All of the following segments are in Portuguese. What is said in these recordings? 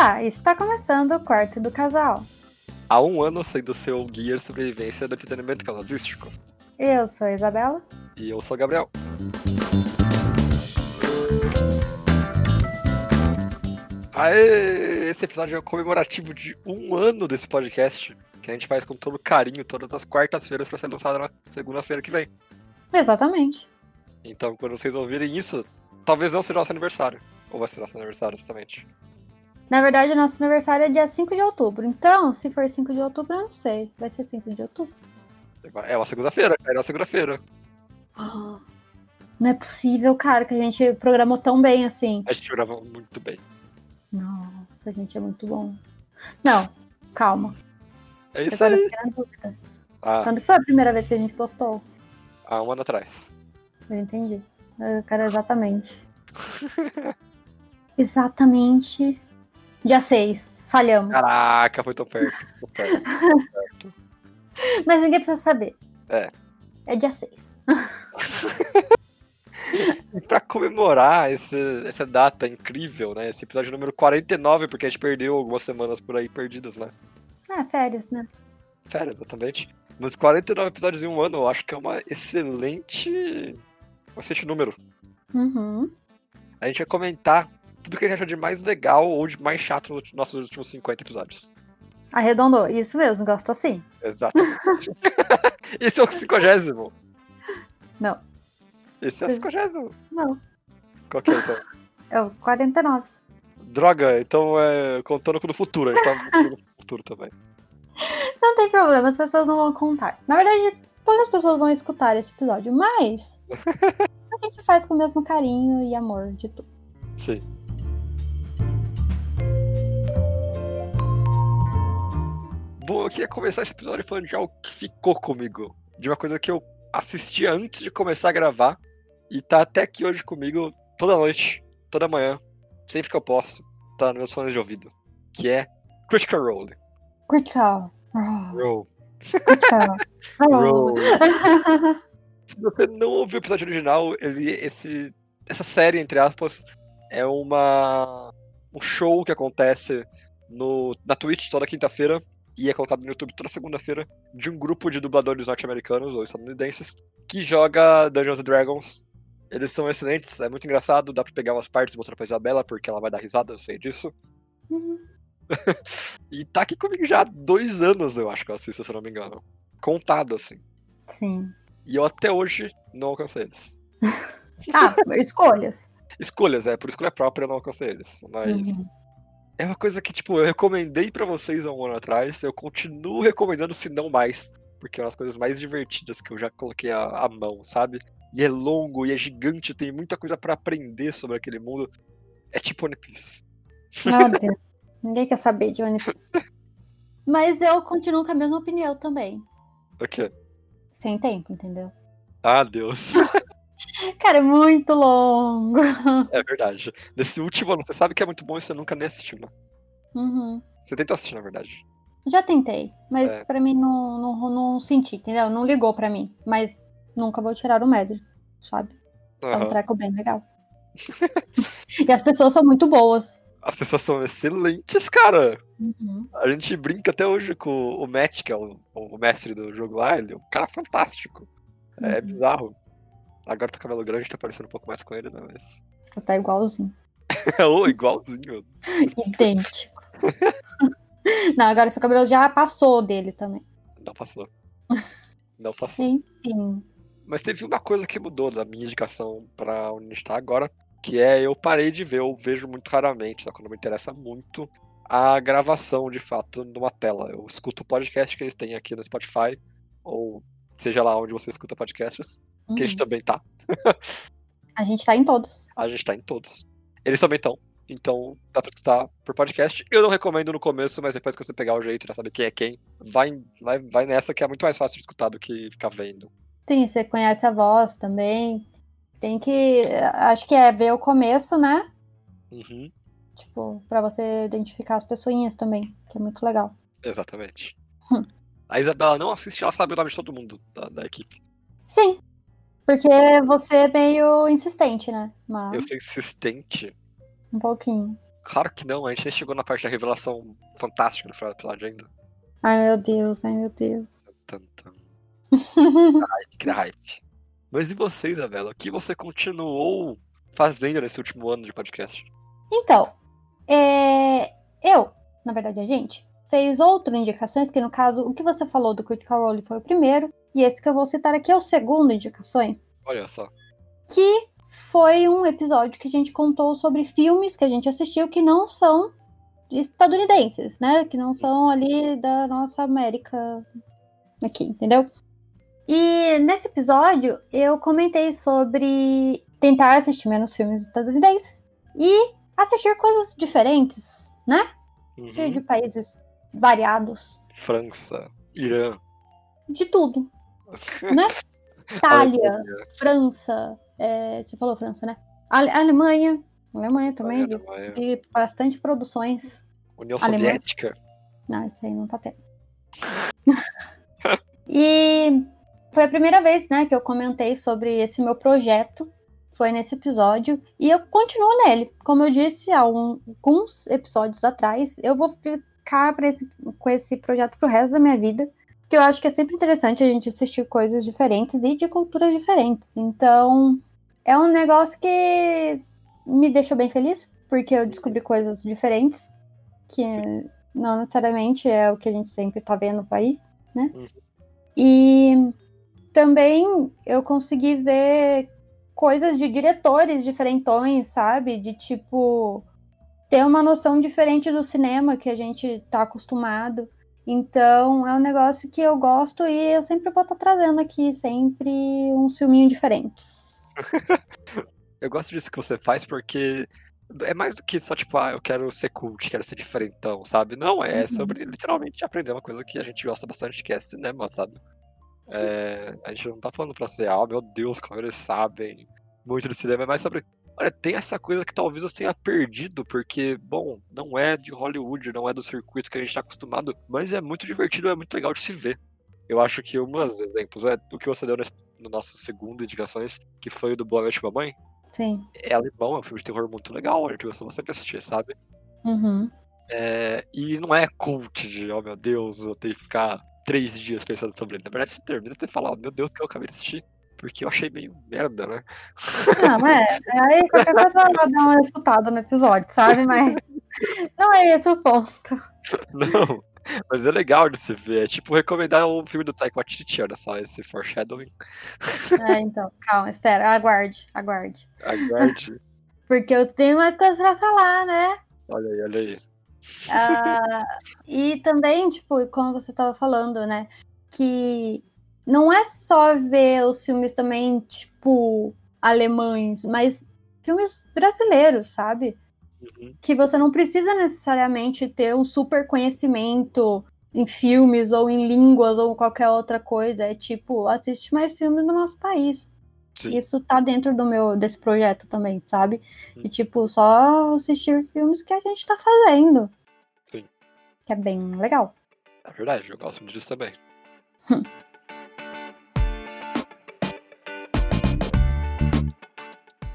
Olá, está começando o quarto do casal. Há um ano sendo seu guia de sobrevivência do entretenimento casosístico. Eu sou a Isabela. E eu sou o Gabriel. Aê! Esse episódio é comemorativo de um ano desse podcast, que a gente faz com todo carinho todas as quartas-feiras para ser lançado na segunda-feira que vem. Exatamente. Então, quando vocês ouvirem isso, talvez não seja nosso aniversário. Ou vai ser nosso aniversário, exatamente. Na verdade, o nosso aniversário é dia 5 de outubro. Então, se for 5 de outubro, eu não sei. Vai ser 5 de outubro? É uma segunda-feira, é uma segunda-feira. Não é possível, cara, que a gente programou tão bem assim. A gente gravou muito bem. Nossa, a gente é muito bom. Não, calma. É isso Agora aí. dúvida. Ah, Quando foi a primeira vez que a gente postou? há um ano atrás. Eu entendi. Eu quero exatamente. exatamente. Dia 6. Falhamos. Caraca, foi tão perto. tão perto, tão perto. Mas ninguém precisa saber. É. É dia 6. E pra comemorar esse- essa data incrível, né? Esse episódio número 49, porque a gente perdeu algumas semanas por aí perdidas, né? Ah, férias, né? Sério, exatamente. Mas 49 episódios em um ano, eu acho que é uma excelente. Um excelente número. Uhum. A gente vai comentar tudo que a gente achou de mais legal ou de mais chato nos nossos últimos 50 episódios. Arredondou. Isso mesmo, gosto assim. Exatamente. Esse é o 50. Não. Esse é o 50. Não. Qual que é, então? É o 49. Droga, então é contando com o futuro. A gente tá contando com o futuro também. Não tem problema, as pessoas não vão contar. Na verdade, poucas pessoas vão escutar esse episódio, mas a gente faz com o mesmo carinho e amor de tudo. Sim. Bom, eu queria começar esse episódio falando de algo que ficou comigo. De uma coisa que eu assisti antes de começar a gravar. E tá até aqui hoje comigo toda noite, toda manhã, sempre que eu posso. Tá nos meus fones de ouvido. Que é Critical Role. Critical. Role. critical. Role. Se você não ouviu o episódio original, ele, esse, essa série, entre aspas, é uma um show que acontece no, na Twitch toda quinta-feira e é colocado no YouTube toda segunda-feira de um grupo de dubladores norte-americanos ou estadunidenses que joga Dungeons and Dragons. Eles são excelentes, é muito engraçado, dá pra pegar umas partes e mostrar pra Isabela, porque ela vai dar risada, eu sei disso. Uhum. E tá aqui comigo já há dois anos, eu acho que eu assisto, se eu não me engano. Contado, assim. Sim. E eu até hoje não alcancei eles. Ah, escolhas. Escolhas, é, por escolha própria eu não alcancei eles. Mas Uhum. É uma coisa que, tipo, eu recomendei pra vocês há um ano atrás, eu continuo recomendando, se não mais. Porque é uma das coisas mais divertidas que eu já coloquei a mão, sabe? E é longo, e é gigante, tem muita coisa pra aprender sobre aquele mundo. É tipo One Piece. Meu Deus. Ninguém quer saber de One Piece. Mas eu continuo com a mesma opinião também. O quê? Sem tempo, entendeu? Ah, Deus. Cara, é muito longo. é verdade. Nesse último ano, você sabe que é muito bom e você nunca nem assistiu, né? Uhum. Você tentou assistir, na verdade. Já tentei, mas É. pra mim não, não, não senti, entendeu? Não ligou pra mim. Mas nunca vou tirar o médio, sabe? É um treco bem legal. e as pessoas são muito boas. As pessoas são excelentes, cara. Uhum. A gente brinca até hoje com o Matt, que é o, o mestre do jogo lá, ele é um cara fantástico. É Uhum. bizarro. Agora tá cabelo grande, tá parecendo um pouco mais com ele, né? Mas. Tá igualzinho. Ô, igualzinho. Idêntico. não, agora seu cabelo já passou dele também. Não passou. Não passou. Enfim. Mas teve uma coisa que mudou da minha indicação pra onde a gente tá agora, que é eu parei de ver, eu vejo muito raramente, só quando me interessa muito, a gravação de fato numa tela. Eu escuto o podcast que eles têm aqui no Spotify, ou seja lá onde você escuta podcasts, que a gente Uhum. também tá. A gente tá em todos. A gente tá em todos. Eles também estão. Então dá pra escutar por podcast. Eu não recomendo no começo, mas depois que você pegar o jeito e já saber quem é quem, vai, vai, vai nessa que é muito mais fácil de escutar do que ficar vendo. Sim, você conhece a voz também. Tem que. Acho que é ver o começo, né? Uhum, Tipo, pra você identificar as pessoinhas também, que é muito legal. exatamente. Hum. A Isabela não assiste, ela sabe o nome de todo mundo da, da equipe. Sim. Porque você é meio insistente, né? Eu Mas sou insistente. um pouquinho. Claro que não, a gente nem chegou na parte da revelação fantástica do final do episódio ainda. Ai, meu Deus, ai, meu Deus. Tum, tum. Ai, que hype. Mas e você, Isabela? O que você continuou fazendo nesse último ano de podcast? Então, é, eu, na verdade a gente, fez outras indicações, que no caso, o que você falou do Critical Role foi o primeiro, e esse que eu vou citar aqui é o segundo indicações, Olha só. que foi um episódio que a gente contou sobre filmes que a gente assistiu que não são estadunidenses, né? Que não são ali da nossa América aqui, entendeu? E nesse episódio eu comentei sobre tentar assistir menos filmes estadunidenses e assistir coisas diferentes, né? De, Uhum. de países variados, França, Irã, de tudo, né? Itália, França, é, você falou França, né? Ale- Alemanha, Alemanha também, Alemanha, vi bastante produções. União Alemã. Soviética. Não, isso aí não tá tendo. e foi a primeira vez, né, que eu comentei sobre esse meu projeto. Foi nesse episódio. E eu continuo nele. Como eu disse há um- alguns episódios atrás, eu vou ficar esse- com esse projeto pro resto da minha vida. Porque eu acho que é sempre interessante a gente assistir coisas diferentes e de culturas diferentes. Então, é um negócio que me deixou bem feliz, porque eu descobri coisas diferentes que Sim. não necessariamente é o que a gente sempre tá vendo por aí, né? Uhum. E também eu consegui ver coisas de diretores diferentões, sabe? De tipo ter uma noção diferente do cinema que a gente tá acostumado. Então é um negócio que eu gosto e eu sempre vou estar trazendo aqui sempre uns filminhos diferentes. Eu gosto disso que você faz porque é mais do que só, tipo, ah, eu quero ser cult, quero ser diferentão, sabe? Não, é Uhum. sobre literalmente aprender uma coisa que a gente gosta bastante, que é cinema, sabe? É, a gente não tá falando pra ser, ah, meu Deus, como eles sabem muito de cinema, é mais sobre. Olha, tem essa coisa que talvez você tenha perdido, porque, bom, não é de Hollywood, não é do circuito que a gente tá acostumado, mas é muito divertido, é muito legal de se ver. Eu acho que um dos exemplos é o que você deu no nosso segundo indicações, que foi o do Boa Noite Mamãe. Sim. É alemão, é um filme de terror muito legal, a gente gostou bastante de assistir, sabe? Uhum. É, e não é cult de, oh meu Deus, eu tenho que ficar três dias pensando sobre ele. Na verdade, você termina de falar, oh, meu Deus, que eu acabei de assistir. Porque eu achei meio merda, né? Não, é. Aí qualquer coisa vai dar uma escutada no episódio, sabe? Mas não é esse o ponto. Não, mas é legal de se ver. É tipo recomendar um filme do Taika Waititi, olha só, esse foreshadowing. É, então, calma, espera, aguarde, aguarde. Aguarde. Porque eu tenho mais coisas pra falar, né? olha aí, olha aí. Ah, e também, tipo, como você tava falando, né? Que não é só ver os filmes também, tipo, alemães, mas filmes brasileiros, sabe? Uhum. que você não precisa necessariamente ter um super conhecimento em filmes ou em línguas ou qualquer outra coisa. É tipo, assiste mais filmes do nosso país. Sim. Isso tá dentro do meu desse projeto também, sabe? Hum. E tipo, só assistir filmes que a gente tá fazendo. Sim. Que é bem legal. É verdade, eu gosto muito disso também.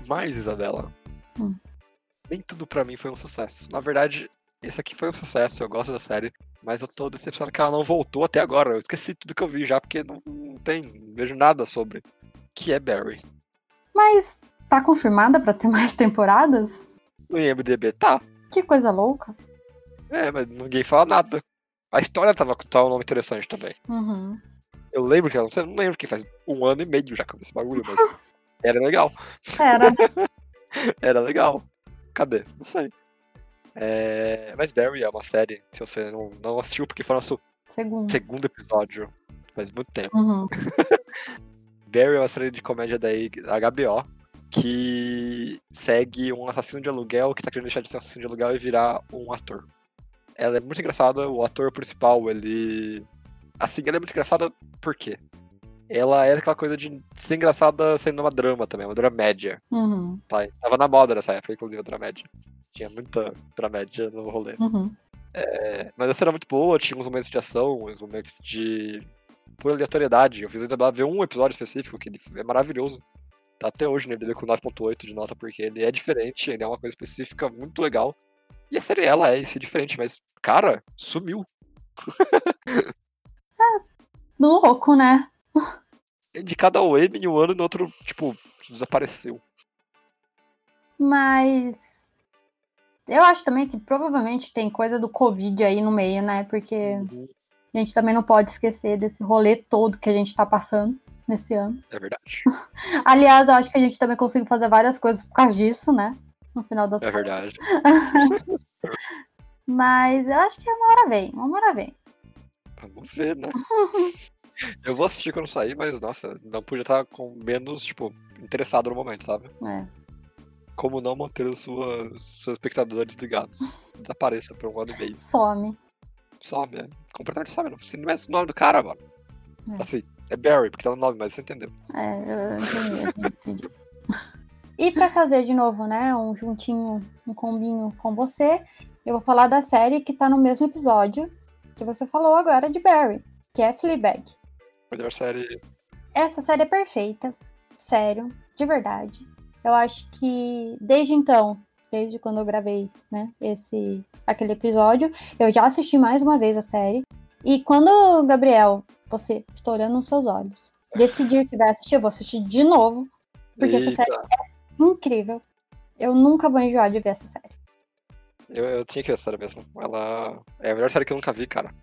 Mas, Isabela, Hum. nem tudo pra mim foi um sucesso. Na verdade, esse aqui foi um sucesso, eu gosto da série, mas eu tô decepcionado que ela não voltou até agora. Eu esqueci tudo que eu vi já, porque não, não tem, não vejo nada sobre. Que é Barry. Mas tá confirmada pra ter mais temporadas? No IMDB tá, Que coisa louca. é, mas ninguém fala nada. A história tava com um nome interessante também. Uhum. Eu lembro que, sei- não lembro que faz um ano e meio já que eu vi esse bagulho, mas era legal. Era. Era legal. Cadê? Não sei. É, Mas Barry é uma série, se você não, não assistiu, porque foi nosso Segundo. segundo episódio, faz muito tempo. Uhum. Barry é uma série de comédia da HBO que segue um assassino de aluguel que tá querendo deixar de ser um assassino de aluguel e virar um ator. Ela é muito engraçada, o ator principal, ele. Assim, ela é muito engraçada por quê? Ela é aquela coisa de ser engraçada sendo uma drama também, uma dramédia. Uhum. Tá? Tava na moda nessa época, inclusive, a dramédia. Tinha muita dramédia no rolê. Uhum. É, mas essa era muito boa, tinha uns momentos de ação, uns momentos de pura aleatoriedade. Eu fiz a Isabela ver um episódio específico que é maravilhoso. Tá até hoje no IMDb com 9.8 de nota, porque ele é diferente, ele é uma coisa específica muito legal. E a série, ela é esse diferente, mas, cara, sumiu. Louco, né? De cada wave em um ano, no outro, tipo, desapareceu. Mas. Eu acho também que provavelmente tem coisa do Covid aí no meio, né? Porque Uhum. a gente também não pode esquecer desse rolê todo que a gente tá passando nesse ano. É verdade. Aliás, eu acho que a gente também conseguiu fazer várias coisas por causa disso, né? No final das É verdade. Mas eu acho que uma hora vem, uma hora vem. Vamos ver, né? Eu vou assistir quando sair, mas, nossa, não podia estar com menos, tipo, interessado no momento, sabe? É. Como não manter os seus espectadores ligados? Desapareça por um ano e meio. Some. Some, é. Completamente some. Não precisa nem o nome do cara, mano. É. Assim, é Barry, porque tá no nome, mas você entendeu. É, eu entendi, eu entendi. E pra fazer de novo, né, um juntinho, um combinho com você, eu vou falar da série que tá no mesmo episódio que você falou agora de Barry, que é Fleabag. Melhor série. Essa série é perfeita, sério, de verdade. Eu acho que desde então, desde quando eu gravei, né, esse aquele episódio, eu já assisti mais uma vez a série. E quando, Gabriel, você estou olhando nos seus olhos, decidir que vai assistir, eu vou assistir de novo, porque essa série Eita, é incrível. Eu nunca vou enjoar de ver essa série. eu, eu tinha que ver essa série mesmo. Ela é a melhor série que eu nunca vi, cara.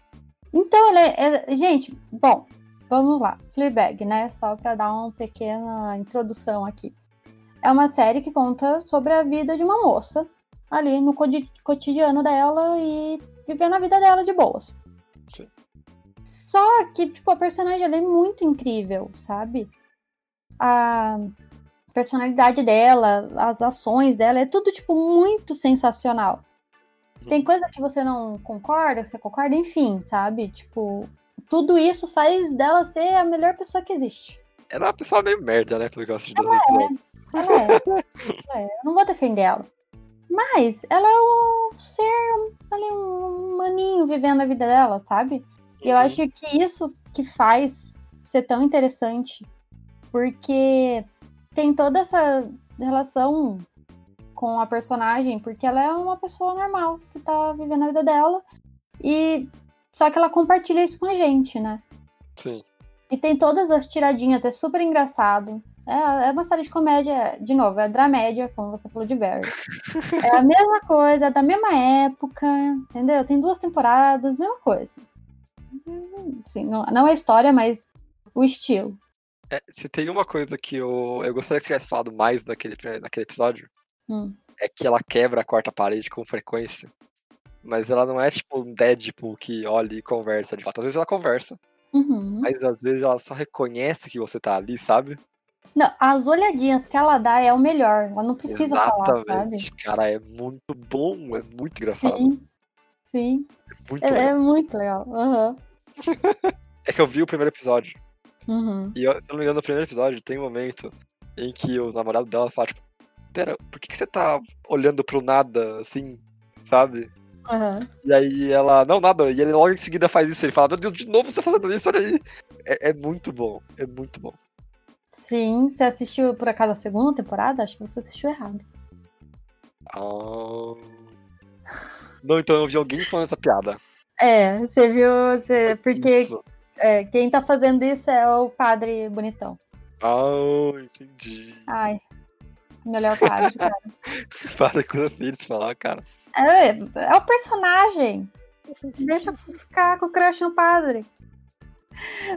Então, ela é, é- gente, bom, vamos lá. Fleabag, né? Só para dar uma pequena introdução aqui. É uma série que conta sobre a vida de uma moça ali no cotidiano dela e vivendo a vida dela de boas. Sim. Só que, tipo, a personagem ela é muito incrível, sabe? A personalidade dela, as ações dela, é tudo, tipo, muito sensacional. Tem coisa que você não concorda, você concorda, enfim, sabe? Tipo, tudo isso faz dela ser a melhor pessoa que existe. Ela é uma pessoa meio merda, né? Pelo que eu assisti das episódios. Ela é. ela é. Eu não vou defender ela. Mas ela é um ser, ali, um maninho vivendo a vida dela, sabe? E eu Uhum. acho que isso que faz ser tão interessante, porque tem toda essa relação com a personagem, porque ela é uma pessoa normal que tá vivendo a vida dela, e só que ela compartilha isso com a gente, né? Sim. E tem todas as tiradinhas, é super engraçado. É, é uma série de comédia, de novo, é dramédia, como você falou de Barry. É a mesma coisa, é da mesma época, entendeu? Tem duas temporadas, mesma coisa. Sim, não, não a história, mas o estilo. É, se tem uma coisa que eu, eu gostaria que você tivesse falado mais naquele, naquele episódio, Hum. é que ela quebra a quarta parede com frequência. Mas ela não é tipo um Deadpool que olha e conversa de fato. Às vezes ela conversa, Uhum. mas às vezes ela só reconhece que você tá ali, sabe? Não, as olhadinhas que ela dá é o melhor. Ela não precisa falar, sabe? Exatamente. Cara, é muito bom, é muito engraçado. Sim. Sim. É muito É, legal. é muito legal. Uhum. É que eu vi o primeiro episódio. Uhum. E eu, se eu não me engano, no primeiro episódio tem um momento em que o namorado dela fala, tipo, pera, por que, que você tá olhando pro nada, assim, sabe? Uhum. E aí ela, não, nada. E ele logo em seguida faz isso. Ele fala, meu Deus, de novo você tá fazendo isso, olha aí. É, é muito bom, é muito bom. Sim, você assistiu por acaso a segunda temporada? Acho que você assistiu errado. Ah. Não, então eu vi alguém falando essa piada. É, você viu, você, porque é, quem tá fazendo isso é o padre bonitão. Ah, entendi. Ai, melhor padre, cara. Para com feia de falar, cara. É, é o personagem. Deixa eu ficar com o crush no padre.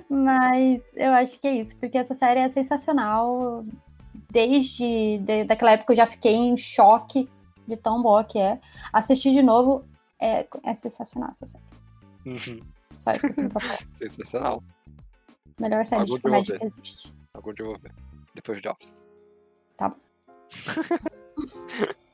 Mas eu acho que é isso, porque essa série é sensacional. Desde de, daquela época eu já fiquei em choque de tão boa que é. Assistir de novo é, é sensacional essa série. Uhum. Só isso que eu tenho pra falar. Sensacional. Melhor série Algum de comédia que existe. Algum dia eu vou ver. Depois de Office. Tá bom.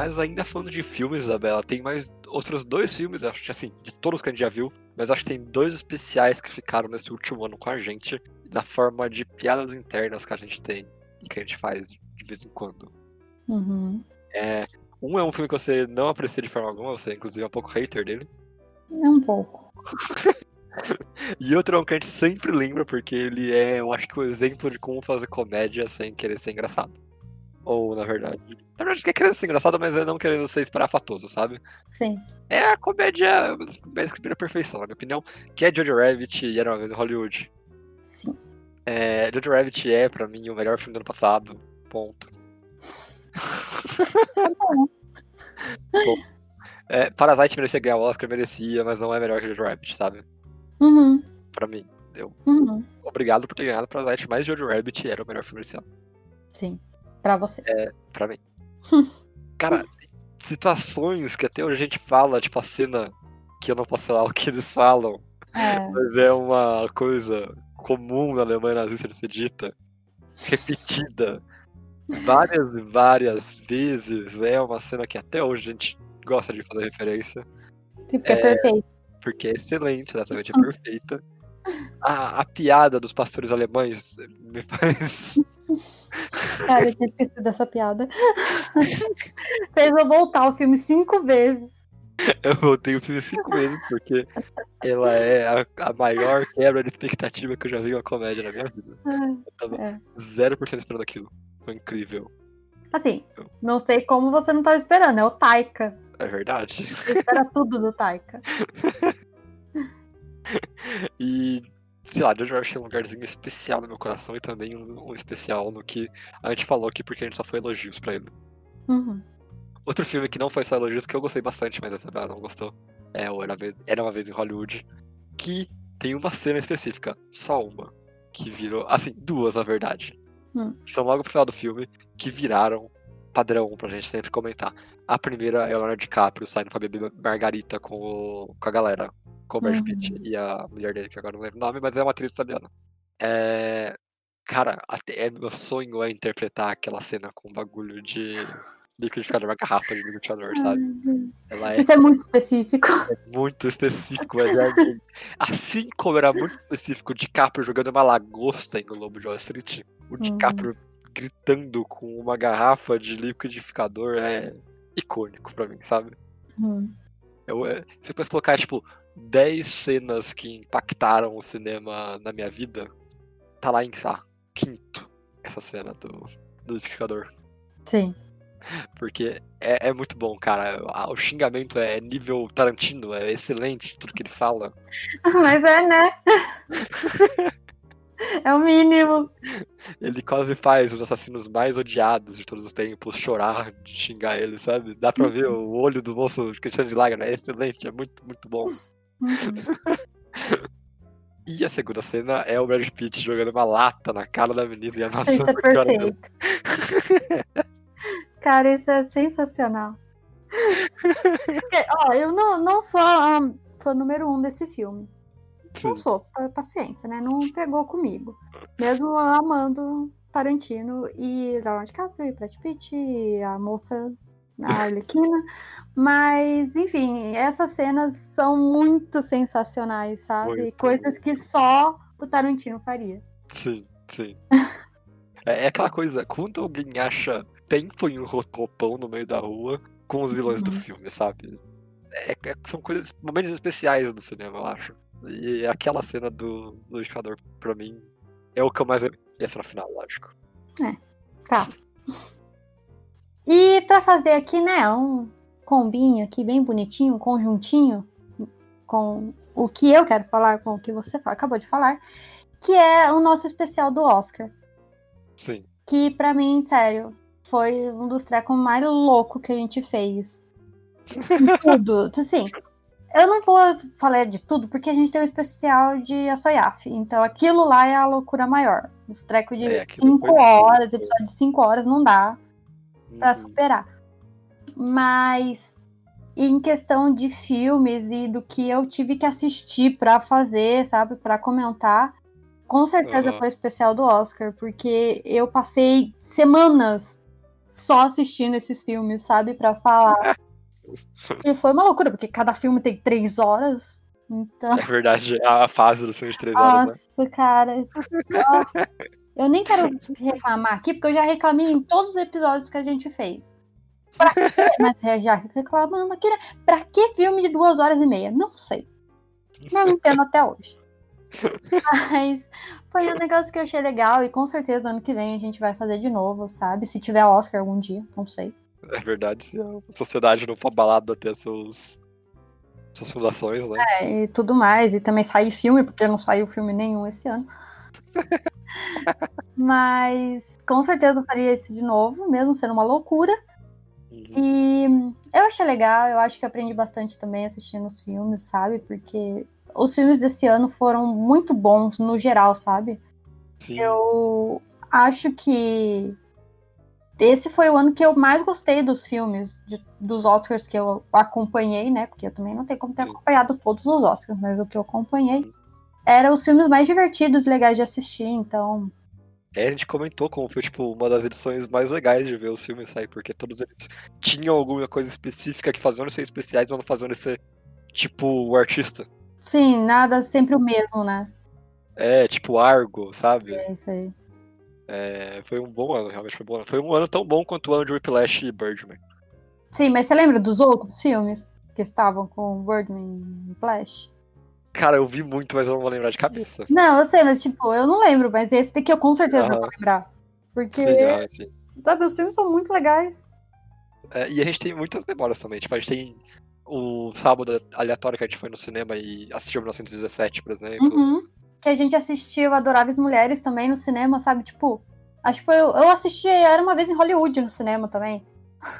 Mas ainda falando de filmes, Isabela, tem mais outros dois filmes, acho que assim, de todos que a gente já viu, mas acho que tem dois especiais que ficaram nesse último ano com a gente, na forma de piadas internas que a gente tem e que a gente faz de vez em quando. Uhum. É, um é um filme que você não aprecia de forma alguma, você inclusive é um pouco hater dele, É um pouco. E outro é um que a gente sempre lembra, porque ele é, eu acho que o exemplo de como fazer comédia sem querer ser engraçado. Ou, na verdade. Na verdade, quer querer ser engraçado, mas é não querendo ser esparafatoso, sabe? Sim. É a comédia, comédia que vira perfeição, na minha opinião, que é Jojo Rabbit e Era Uma Vez em Hollywood. Sim. É, Jojo Rabbit é, pra mim, o melhor filme do ano passado. Ponto. Tá bom. É, Parasite merecia ganhar o Oscar, merecia, mas não é melhor que Jojo Rabbit, sabe? Uhum. Pra mim. Uhum. Obrigado por ter ganhado Parasite, mas Jojo Rabbit era o melhor filme desse ano. Sim. Pra você. Pra mim. Cara, situações que até hoje a gente fala, tipo a cena que eu não posso falar o que eles falam, É. mas é uma coisa comum na Alemanha nazista de ser dita, repetida várias e várias vezes. É uma cena que até hoje a gente gosta de fazer referência, Porque é perfeito. porque é excelente, exatamente, é perfeita. A, a piada dos pastores alemães me faz. Cara, eu tinha esquecido dessa piada. Fez eu voltar o filme cinco vezes. Eu voltei o filme cinco vezes, porque ela é a, a maior quebra de expectativa que eu já vi uma comédia na minha vida. Eu tava É. 0% esperando aquilo. Foi incrível. Assim, não sei como você não tava esperando, é o Taika. É verdade. Você espera tudo do Taika. E, sei lá, Jojo Rabbit tem um lugarzinho especial no meu coração e também um, um especial no que a gente falou aqui porque a gente só foi elogios pra ele. Uhum. Outro filme que não foi só elogios, que eu gostei bastante, mas a Isabela não gostou, é o Era, Vez- Era Uma Vez em Hollywood, que tem uma cena específica, só uma, que virou, assim, duas na verdade, Hum. são logo pro final do filme, que viraram padrão pra gente sempre comentar. A primeira é o Leonardo DiCaprio saindo pra beber margarita com, o- com a galera, o Brad Uhum. Pitt e a mulher dele, que agora não lembro o nome, mas é uma atriz italiana. É... Cara, até é meu sonho é interpretar aquela cena com bagulho de liquidificador, uma garrafa de liquidificador, sabe? Ela é Isso é muito específico. muito específico, mas é assim, assim como era muito específico o DiCaprio jogando uma lagosta em O Lobo de Wall Street, o DiCaprio gritando com uma garrafa de liquidificador é icônico pra mim, sabe? Hum. Eu, é, se eu pudesse colocar, tipo, 10 cenas que impactaram o cinema na minha vida, tá lá em, lá, quinto essa cena do, do liquidificador. Sim. Porque é, é muito bom, cara. O xingamento é nível Tarantino, é excelente tudo que ele fala. Mas é, né? É o mínimo. Ele quase faz os assassinos mais odiados de todos os tempos chorar xingar ele, sabe? Dá pra ver o olho do moço Cristiano de Lágrima, é excelente, é muito, muito bom. Uhum. E a segunda cena é o Brad Pitt jogando uma lata na cara da menina e amassando Isso é a cara perfeito. Cara, isso é sensacional. Porque, ó, eu não, não sou a fã número um desse filme. Não Sim. sou, pa- paciência, né? Não pegou comigo. Mesmo amando Tarantino e Leonardo DiCaprio e Brad Pitt e a moça, a Arlequina. Mas, enfim, essas cenas são muito sensacionais, sabe? Muito. Coisas que só o Tarantino faria. Sim, sim. É, é aquela coisa, quando alguém acha tempo em um ro- roupão no meio da rua com os vilões do Uhum. filme, sabe? É- é- são coisas, momentos especiais do cinema, eu acho. E aquela cena do, do liquidificador, pra mim, é o que eu mais. E a cena final, lógico. Tá. E pra fazer aqui, né, um combinho aqui bem bonitinho, um conjuntinho com o que eu quero falar, com o que você acabou de falar, que é o nosso especial do Oscar. Sim. Que pra mim, sério, foi um dos trecos mais loucos que a gente fez. Tudo. Assim, eu não vou falar de tudo, porque a gente tem um especial de Asoyaf. Então aquilo lá é a loucura maior. Os trecos de É, aquilo 5 foi horas, episódio de 5 horas, não dá pra Uhum. superar. Mas em questão de filmes e do que eu tive que assistir pra fazer, sabe, Pra comentar, com certeza Aham. foi o especial do Oscar, porque eu passei semanas só assistindo esses filmes, sabe, Pra falar. e foi uma loucura, porque cada filme tem três horas. Então, É verdade, é a fase do filme de três horas, né? nossa, cara. Eu nem quero reclamar aqui, porque eu já reclamei em todos os episódios que a gente fez. Pra quê? Mas é, já reclamando aqui, né? Pra que filme de duas horas e meia? Não sei. Não entendo até hoje. Mas foi um negócio que eu achei legal e com certeza ano que vem a gente vai fazer de novo, sabe? Se tiver Oscar algum dia, não sei. É verdade, se a sociedade não for abalada até seus, suas fundações, né? É, e tudo mais. E também sair filme, porque não saiu filme nenhum esse ano. Mas com certeza eu faria isso de novo, mesmo sendo uma loucura. E eu achei legal, eu acho que aprendi bastante também assistindo os filmes, sabe? Porque os filmes desse ano foram muito bons no geral, sabe? Sim. Eu acho que esse foi o ano que eu mais gostei dos filmes, de- dos Oscars que eu acompanhei, né? Porque eu também não tenho como ter Sim. acompanhado todos os Oscars, mas o que eu acompanhei eram os filmes mais divertidos e legais de assistir, então. É, a gente comentou como foi, tipo, uma das edições mais legais de ver os filmes sair, porque todos eles tinham alguma coisa específica que faziam eles ser especiais, mas não faziam eles ser, tipo, o artista. Sim, nada sempre o mesmo, né? É, tipo, Argo, sabe? É isso aí. É, foi um bom ano, realmente foi um bom ano. Foi um ano tão bom quanto o ano de Whiplash e Birdman. Sim, mas você lembra dos outros filmes que estavam com Birdman e Flash? Cara, eu vi muito, mas eu não vou lembrar de cabeça. Não, eu sei, mas tipo, eu não lembro, mas esse daqui eu com certeza Aham. vou lembrar. Porque, Sim, ah, sim. sabe, os filmes são muito legais. É, e a gente tem muitas memórias também. Tipo, a gente tem o sábado aleatório que a gente foi no cinema e assistiu 1917, por exemplo. Uhum. Que a gente assistiu Adoráveis Mulheres também no cinema, sabe? Tipo, acho que foi. Eu assisti, era uma vez em Hollywood no cinema também.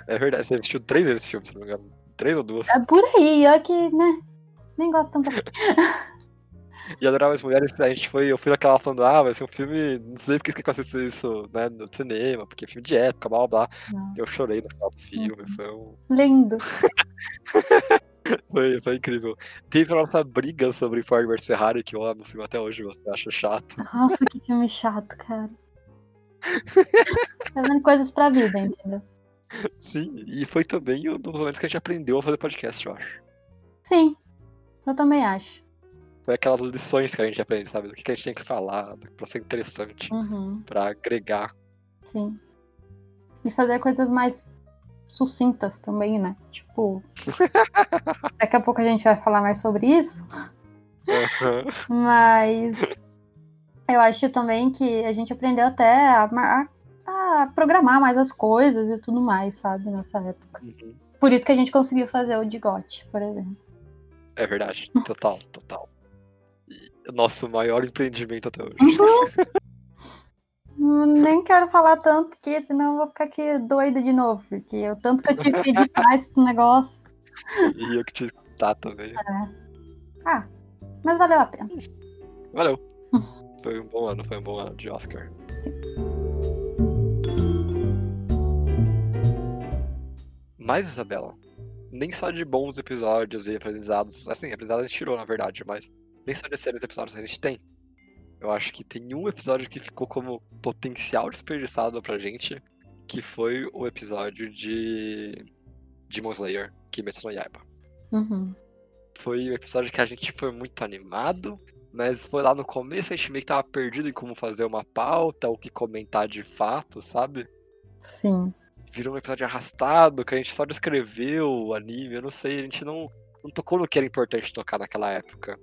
É verdade, você assistiu três vezes esse filme, se não me engano. Três ou duas. É por aí, ó, que, né? Nem gosto tanto. E Adoráveis as Mulheres, a gente foi, eu fui naquela falando, ah, vai ser um filme, não sei porque que eu assisti isso, né, no cinema, porque é filme de época, blá blá blá. Eu chorei no final do filme, foi, um, Lindo. foi, foi incrível. Teve a nossa briga sobre Ford vs Ferrari, que eu amo o filme até hoje, você acha chato. Nossa, que filme chato, cara. Vendo coisas pra vida, entendeu? Sim, e foi também um dos momentos que a gente aprendeu a fazer podcast, eu acho. Sim, eu também acho. Foi aquelas lições que a gente aprende, sabe? Do que que a gente tem que falar, pra ser interessante, Uhum, pra agregar. sim. E fazer coisas mais sucintas também, né? Tipo. Daqui a pouco a gente vai falar mais sobre isso. Aham. Mas eu acho também que a gente aprendeu até a, mar- a programar mais as coisas e tudo mais, sabe? Nessa época. Uhum. Por isso que a gente conseguiu fazer o de GOT, por exemplo. É verdade, total, total. Nosso maior empreendimento até hoje. Hum, Nem quero falar tanto, porque senão eu vou ficar aqui doida de novo. Porque eu tanto que eu tive que editar esse negócio. e eu que que escutar também. Ah, mas valeu a pena. Valeu. Foi um bom ano, foi um bom ano de Oscar. Mas, Isabela, nem só de bons episódios e aprendizados, assim, aprendizados a gente tirou, na verdade, mas nem só de excelentes episódios a gente tem. Eu acho que tem um episódio que ficou como potencial desperdiçado pra gente, que foi o episódio de Demon Slayer, Kimetsu no Yaiba. Uhum. Foi um episódio que a gente foi muito animado, mas foi lá no começo a gente meio que tava perdido em como fazer uma pauta, o que comentar de fato, sabe? Sim. Virou um episódio arrastado, que a gente só descreveu o anime, eu não sei, a gente não, não tocou no que era importante tocar naquela época.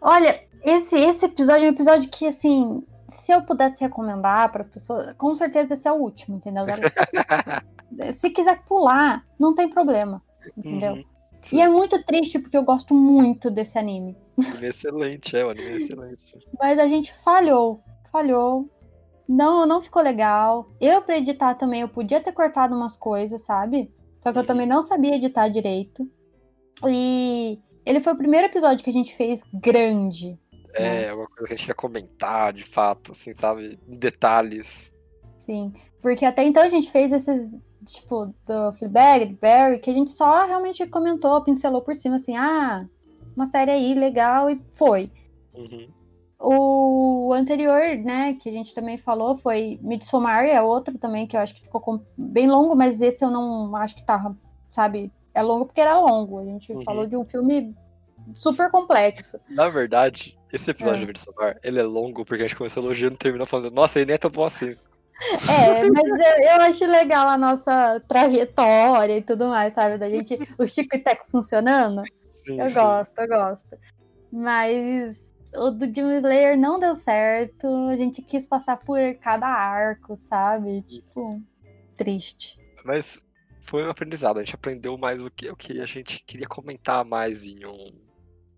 Olha, esse, esse episódio é um episódio que, assim, se eu pudesse recomendar pra pessoa, com certeza esse é o último, entendeu? se quiser pular, não tem problema, entendeu? Uhum. E é muito triste porque eu gosto muito desse anime é excelente, é, o anime é excelente. Mas a gente falhou. Falhou. Não, não ficou legal. Eu, pra editar também, eu podia ter cortado umas coisas, sabe? Só que eu também não sabia editar direito. E ele foi o primeiro episódio que a gente fez grande. É, uma coisa que a gente ia comentar, de fato, assim, sabe? Detalhes. Sim. Porque até então a gente fez esses, tipo, do Fleabag, do Barry, que a gente só realmente comentou, pincelou por cima, assim, ah, uma série aí, legal, e foi. Uhum. O anterior, né, que a gente também falou, foi Midsommar, é outro também que eu acho que ficou bem longo, mas esse eu não acho que tava, sabe, é longo porque era longo. A gente Uhum. falou de um filme super complexo. Na verdade, esse episódio É. de Midsommar, ele é longo porque a gente começou elogiando e terminou falando, nossa, ele nem é tão bom assim. É, mas eu, eu acho legal a nossa trajetória e tudo mais, sabe, da gente, o Chico e Teco funcionando. Sim, Eu sim. gosto, eu gosto. Mas o do Demon Slayer não deu certo. A gente quis passar por cada arco, sabe? Tipo, triste. Mas foi um aprendizado. A gente aprendeu mais o que, o que a gente queria comentar mais em um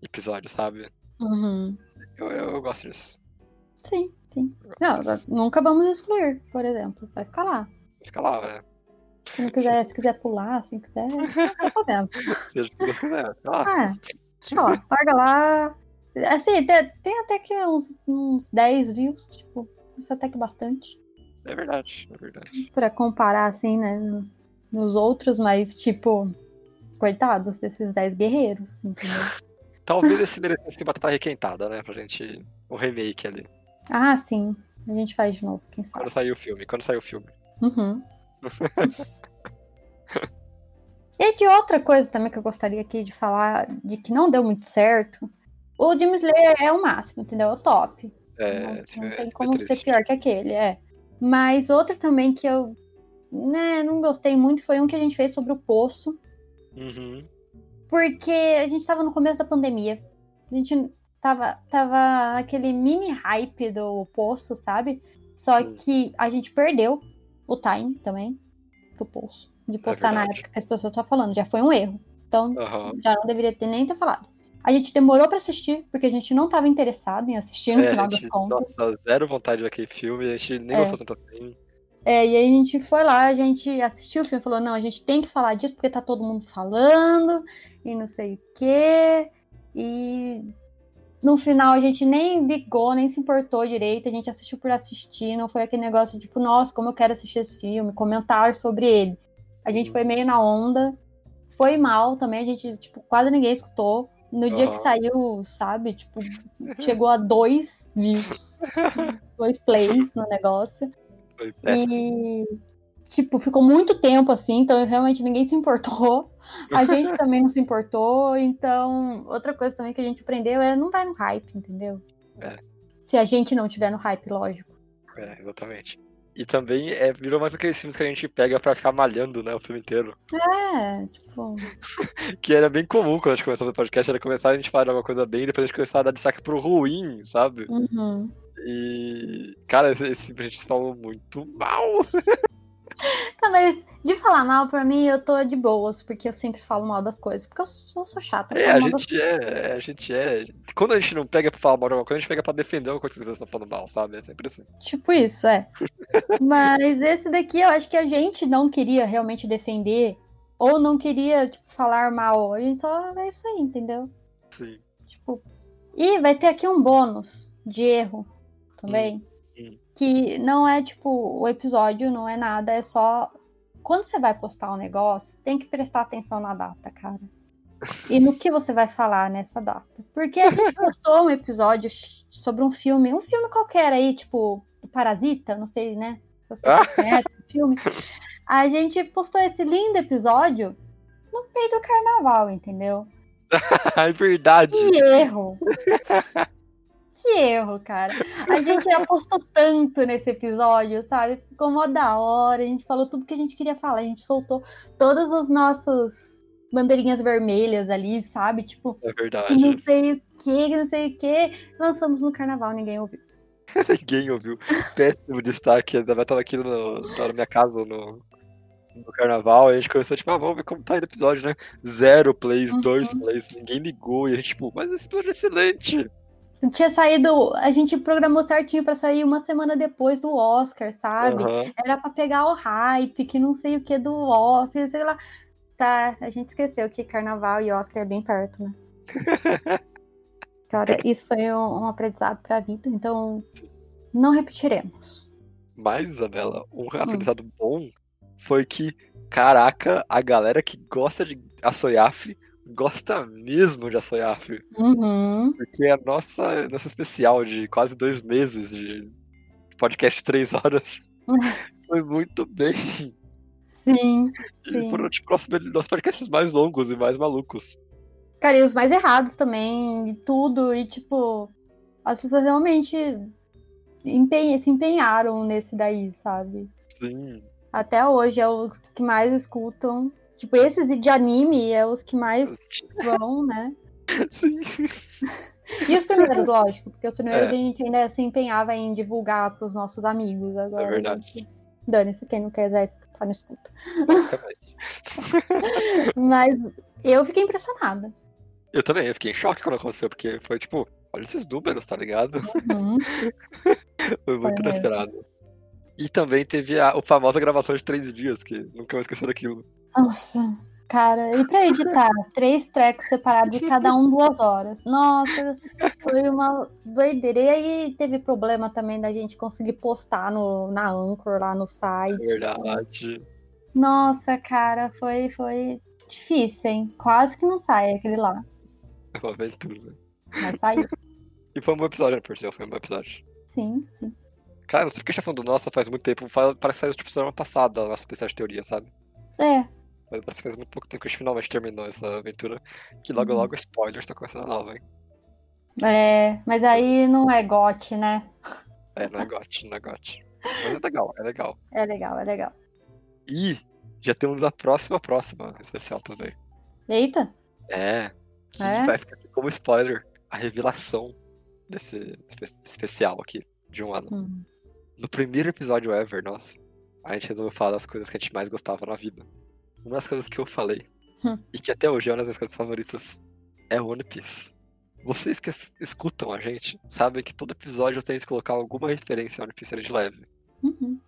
episódio, sabe? Uhum. Eu, eu, eu gosto disso. Sim, sim. Não, disso. nunca vamos excluir, por exemplo. Vai ficar lá. Fica lá, né? Se não quiser, se quiser pular, se quiser, não tem problema. Seja o que quiser. Ah, ó, larga lá. Assim, tem, até que uns, uns 10 views, tipo, isso até que bastante. É verdade, é verdade. Pra comparar, assim, né, no- nos outros, mas, tipo, coitados desses 10 guerreiros, entendeu? Talvez esse merecesse batata requentada, né? Pra gente. Um remake ali. Ah, sim. A gente faz de novo, quem sabe. Quando sair o filme. Quando sair o filme. Uhum. e de outra coisa também que eu gostaria aqui de falar, de que não deu muito certo, o Demon Slayer é o máximo, entendeu? É o top. É, não, não é- tem esse como é ser pior que aquele, é. Mas outra também que eu né, não gostei muito foi um que a gente fez sobre o poço, Uhum. porque a gente tava no começo da pandemia. A gente tava, tava aquele mini hype do poço, sabe? Só Sim. que a gente perdeu o time também do poço. De postar na É verdade. época que as pessoas estavam falando. Já foi um erro. Então, Aham. já não deveria ter nem ter falado. A gente demorou pra assistir, porque a gente não tava interessado em assistir no É, final a das gente, contas. nossa, zero vontade daquele filme, a gente nem É. gostou tanto assim. É, e aí a gente foi lá, a gente assistiu o filme e falou, não, a gente tem que falar disso porque tá todo mundo falando e não sei o quê. E no final a gente nem ligou, nem se importou direito, a gente assistiu por assistir, não foi aquele negócio tipo, nossa, como eu quero assistir esse filme, comentar sobre ele. A gente Uhum. foi meio na onda, foi mal também, a gente, tipo, quase ninguém escutou. No dia que Aham. saiu, sabe, tipo, chegou a dois views, dois plays no negócio. Foi péssimo. E, tipo, ficou muito tempo assim, então realmente ninguém se importou. A gente também não se importou. Então, outra coisa também que a gente aprendeu é não vai no hype, entendeu? É. Se a gente não tiver no hype, lógico. É, exatamente. E também é, virou mais aqueles filmes que a gente pega pra ficar malhando, né, o filme inteiro. É, tipo. Que era bem comum quando a gente começou o podcast, era começar a gente falar de alguma coisa bem, depois a gente começar a dar destaque pro ruim, sabe? uhum. E. Cara, esse, esse filme a gente falou muito mal. Não, mas de falar mal, pra mim, eu tô de boas, porque eu sempre falo mal das coisas. Porque eu sou, sou chata. É, a gente é, a gente é. Quando a gente não pega pra falar mal de alguma coisa, a gente pega pra defender uma coisa que vocês estão falando mal, sabe? É sempre assim. Tipo isso, é. Mas esse daqui eu acho que a gente não queria realmente defender. Ou não queria, tipo, falar mal. A gente só é isso aí, entendeu? Sim. Tipo. E vai ter aqui um bônus de erro também. Hum. Que não é tipo o episódio, não é nada, é só. Quando você vai postar um negócio, tem que prestar atenção na data, cara. E no que você vai falar nessa data. Porque a gente postou um episódio sobre um filme, um filme qualquer aí, tipo, o Parasita, não sei, né? Se as pessoas conhecem o filme. A gente postou esse lindo episódio no meio do carnaval, entendeu? é verdade. Que erro! que erro, cara. A gente apostou tanto nesse episódio, sabe? Ficou mó da hora. A gente falou tudo que a gente queria falar. A gente soltou todas as nossas bandeirinhas vermelhas ali, sabe? Tipo, É verdade. não sei o que, não sei o que. Lançamos no carnaval, ninguém ouviu. Ninguém ouviu. Péssimo destaque. A Isabel tava aqui no, tava na minha casa no, no carnaval. E a gente começou, tipo, ah, vamos ver como tá aí no episódio, né? Zero plays, Uhum. dois plays, ninguém ligou. E a gente, tipo, mas esse episódio é excelente. Tinha saído, a gente programou certinho pra sair uma semana depois do Oscar, sabe? Aham. Era pra pegar o hype, que não sei o que do Oscar, sei lá. Tá, a gente esqueceu que carnaval e Oscar é bem perto, né? Cara, isso foi um, um aprendizado pra vida, então não repetiremos. Mas, Isabela, um Hum. aprendizado bom foi que, caraca, a galera que gosta de Asoyaf gosta mesmo de Asoyaf. Uhum. Porque a nossa, nossa especial de quase dois meses de podcast três horas foi muito bem. Sim, E sim. foram, tipo, nossos, nossos podcasts mais longos e mais malucos. Cara, e os mais errados também, e tudo, e tipo, as pessoas realmente empenha- se empenharam nesse daí, sabe? Sim. Até hoje é os que mais escutam. Tipo, esses de anime é os que mais vão, né? Sim. E os primeiros, lógico, porque os primeiros É. a gente ainda se empenhava em divulgar para os nossos amigos. Agora, É verdade. gente- Dane-se, quem não quiser escutar, não escuta. Basicamente. Mas eu fiquei impressionada. Eu também, eu fiquei em choque quando aconteceu, porque foi tipo, olha esses números, tá ligado? Uhum. Foi muito inesperado. E também teve a, a famosa gravação de três dias, que nunca vou esquecer daquilo. Nossa, cara, e pra editar? Três trecos separados de cada um duas horas. Nossa, foi uma doideira. E aí teve problema também da gente conseguir postar no, na Anchor lá no site. Verdade. Nossa, cara, foi, foi difícil, hein? Quase que não sai aquele lá. É uma aventura. Mas saiu. E foi um bom episódio, né, Percel? Foi um bom episódio. Sim, sim. Cara, não sei porque a gente tá falando do nossa faz muito tempo. Faz- Parece que saiu tipo semana passada a nossa especial de teoria, sabe? É, Mas parece que faz muito pouco tempo que a gente finalmente terminou essa aventura. Que logo Uhum. logo spoilers tá começando a nova, hein? é, mas aí não é gote, né? É, não é gote, não é gote. Mas é legal, é legal. É legal, é legal. E já temos a próxima, próxima especial também. Eita, É. Que É? vai ficar aqui como spoiler a revelação desse espe- especial aqui, de um ano. hum, No primeiro episódio ever, nossa, a gente resolveu falar das coisas que a gente mais gostava na vida. Uma das coisas que eu falei, Hum. e que até hoje é uma das minhas coisas favoritas, é One Piece. Vocês que es- escutam a gente sabem que todo episódio eu tenho que colocar alguma referência a One Piece de leve. uhum.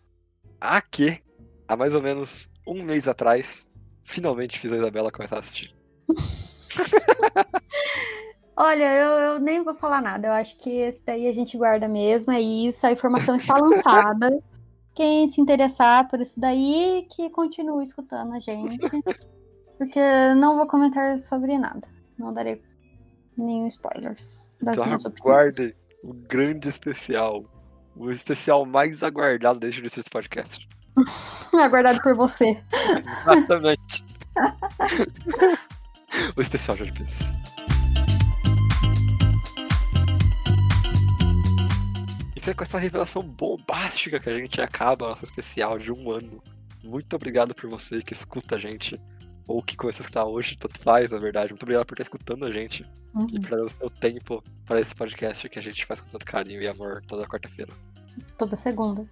A que, há mais ou menos um mês atrás, finalmente fiz a Isabela começar a assistir. Olha, eu, eu nem vou falar nada. Eu acho que esse daí a gente guarda mesmo. É isso, a informação está lançada. Quem se interessar por isso daí, que continue escutando a gente. Porque não vou comentar sobre nada. Não darei nenhum spoilers das Então minhas opiniões. aguardem o grande especial. O especial mais aguardado desde o início desse podcast. Aguardado por você. Exatamente. o especial de One Piece. Foi com essa revelação bombástica que a gente acaba a nossa especial de um ano. Muito obrigado por você que escuta a gente. Ou que começou a escutar hoje, tanto faz, na verdade. Muito obrigado por estar escutando a gente. Uhum. E por dar o seu tempo para esse podcast que a gente faz com tanto carinho e amor toda quarta-feira. Toda segunda.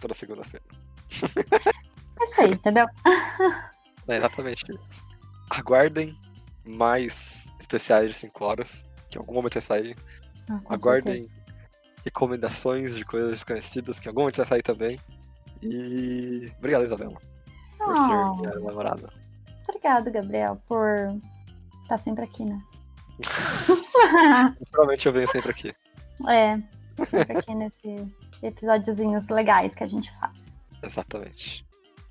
Toda segunda-feira. É isso aí, entendeu? É exatamente isso. Aguardem mais especiais de 5 horas, que em algum momento vai sair. Ah, Aguardem certeza. Recomendações de coisas desconhecidas, que em algum momento vai sair também. E obrigado, Isabela, por Ah. ser minha namorada. Obrigado, Gabriel, por estar sempre aqui, né? Provavelmente eu venho sempre aqui. é, sempre aqui nesse episódiozinhos legais que a gente faz. Exatamente.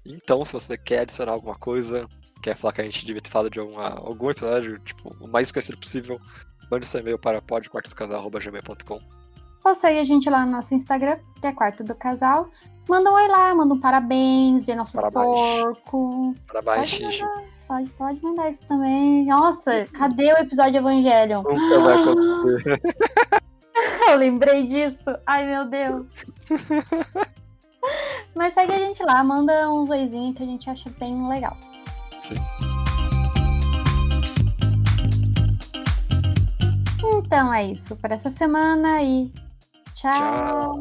Então, se você quer adicionar alguma coisa, quer falar que a gente devia ter falado de alguma, algum episódio, tipo, o mais conhecido possível, mande seu e-mail para podquartodocasal.gmail.com. Ou segue a gente lá no nosso Instagram, que é Quarto do Casal. Manda um oi lá, manda um parabéns, de nosso Parabéns. porco. Para mais Pode xixi. Pode, pode mandar isso também. Nossa, cadê o episódio Evangelion? Nunca vai acontecer. Eu lembrei disso. Ai, meu Deus. Mas segue a gente lá, manda uns oizinhos que a gente acha bem legal. Sim. Então é isso para essa semana e Ciao.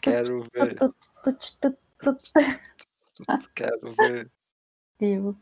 Quero ver. Quero ver. Deus.